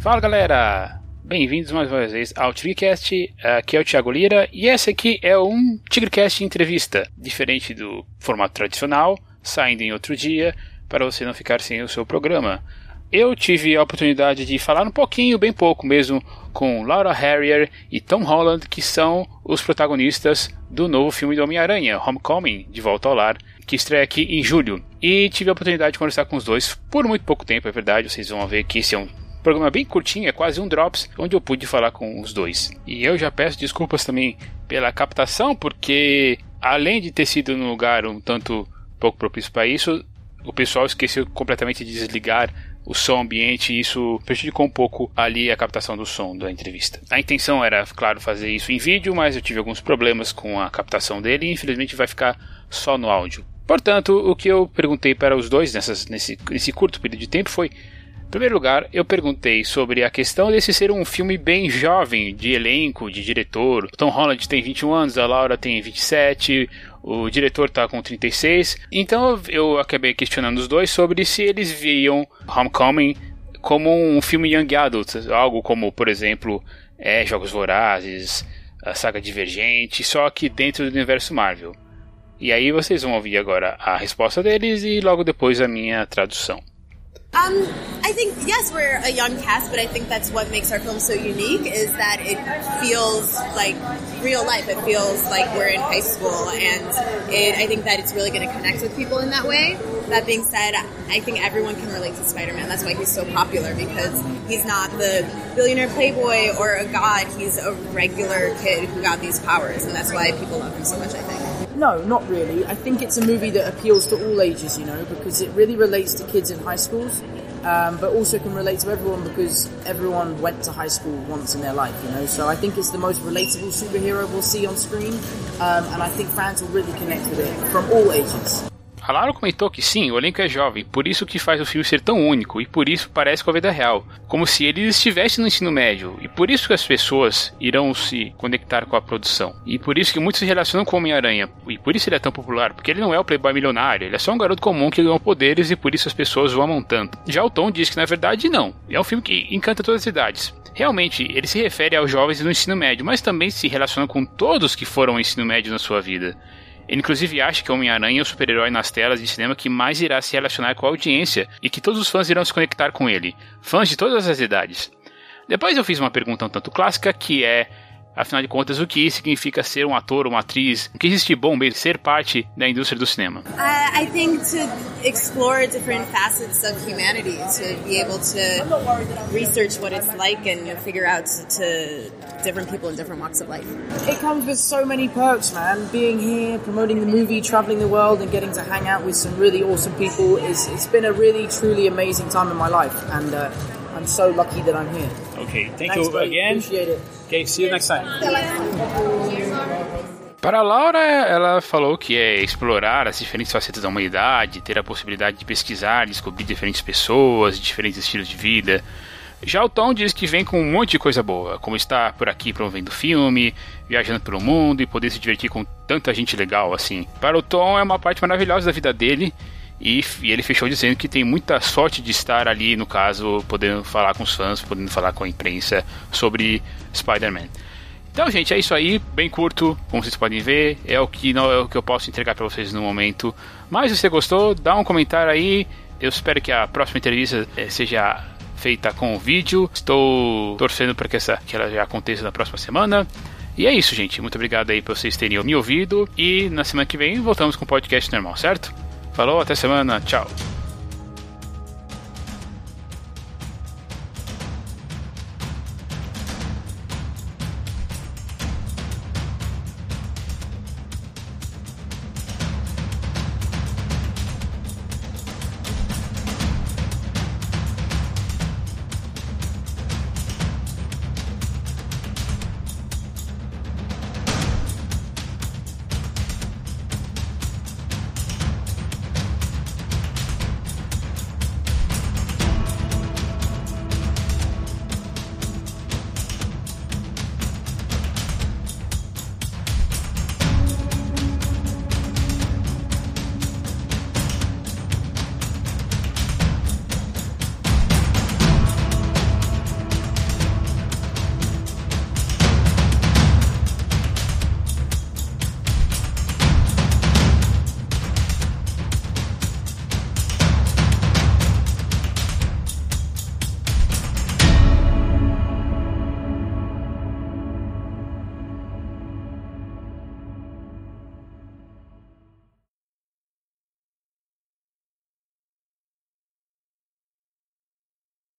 Fala galera! Bem-vindos mais uma vez ao TigreCast. Aqui é o Thiago Lira e esse aqui é um TigreCast entrevista, diferente do formato tradicional, saindo em outro dia, para você não ficar sem o seu programa. Eu tive a oportunidade de falar um pouquinho, bem pouco mesmo, com Laura Harrier e Tom Holland, que são os protagonistas do novo filme do Homem-Aranha, Homecoming, De Volta ao Lar, que estreia aqui em julho. E tive a oportunidade de conversar com os dois por muito pouco tempo, é verdade, vocês vão ver que esse é um programa bem curtinho, é quase um drops, onde eu pude falar com os dois. E eu já peço desculpas também pela captação, porque além de ter sido num lugar um tanto pouco propício para isso, o pessoal esqueceu completamente de desligar o som ambiente e isso prejudicou um pouco ali a captação do som da entrevista. A intenção era, claro, fazer isso em vídeo, mas eu tive alguns problemas com a captação dele e infelizmente vai ficar só no áudio. Portanto, o que eu perguntei para os dois nessas, nesse, nesse curto período de tempo foi em primeiro lugar, eu perguntei sobre a questão desse ser um filme bem jovem, de elenco, de diretor. O Tom Holland tem 21 anos, a Laura tem 27, o diretor tá com 36. Então eu acabei questionando os dois sobre se eles viam Homecoming como um filme young adult, algo como, por exemplo, é, Jogos Vorazes, a saga Divergente, só que dentro do universo Marvel. E aí vocês vão ouvir agora a resposta deles e logo depois a minha tradução. Um, I think yes, we're a young cast, but I think that's what makes our film so unique is that it feels like real life. It feels like we're in high school, and it, I think that it's really going to connect with people in that way. That being said, I think everyone can relate to Spider-Man. That's why he's so popular because he's not the billionaire playboy or a god. He's a regular kid who got these powers, and that's why people love him so much. I think. No, not really. I think it's a movie that appeals to all ages, you know, because it really relates to kids in high schools, um, but also can relate to everyone because everyone went to high school once in their life, you know. So I think it's the most relatable superhero we'll see on screen, um, and I think fans will really connect with it from all ages. A comentou que sim, o elenco é jovem, por isso que faz o filme ser tão único e por isso parece com a vida real, como se eles estivessem no ensino médio, e por isso que as pessoas irão se conectar com a produção. E por isso que muitos se relacionam com o Homem-Aranha, e por isso ele é tão popular, porque ele não é o playboy milionário, ele é só um garoto comum que ganhou poderes e por isso as pessoas o amam tanto. Já o Tom diz que na verdade não, é um filme que encanta todas as idades. Realmente, ele se refere aos jovens do ensino médio, mas também se relaciona com todos que foram ao ensino médio na sua vida. Ele inclusive acha que Homem-Aranha é o super-herói nas telas de cinema que mais irá se relacionar com a audiência e que todos os fãs irão se conectar com ele, fãs de todas as idades. Depois eu fiz uma pergunta um tanto clássica que é Afinal de contas, o que significa ser um ator, uma atriz? O que existe bom mesmo ser parte da indústria do cinema? Uh, I think to explore different facets of humanity, to be able to research what it's like and figure out to, different people in different walks of life. It comes with so many perks, man. Being here, promoting the movie, traveling the world, and getting to hang out with some really awesome people is it's been a really truly amazing time in my life, and uh, I'm so lucky that I'm here. Ok, thank Thanks, you buddy. again. Appreciate it. Ok, see you next time. Para a Laura, ela falou que é explorar as diferentes facetas da humanidade, ter a possibilidade de pesquisar, descobrir diferentes pessoas, diferentes estilos de vida. Já o Tom diz que vem com um monte de coisa boa, como estar por aqui promovendo filme, viajando pelo mundo e poder se divertir com tanta gente legal assim. Para o Tom é uma parte maravilhosa da vida dele e, e ele fechou dizendo que tem muita sorte de estar ali, no caso, podendo falar com os fãs, podendo falar com a imprensa sobre Spider-Man. Então, gente, é isso aí, bem curto, como vocês podem ver, é o que não é o que eu posso entregar para vocês no momento. Mas se você gostou, dá um comentário aí. Eu espero que a próxima entrevista eh, seja feita com vídeo. Estou torcendo para que essa que ela já aconteça na próxima semana. E é isso, gente. Muito obrigado aí por vocês terem me ouvido e na semana que vem voltamos com o podcast normal, certo? Falou, até semana, tchau.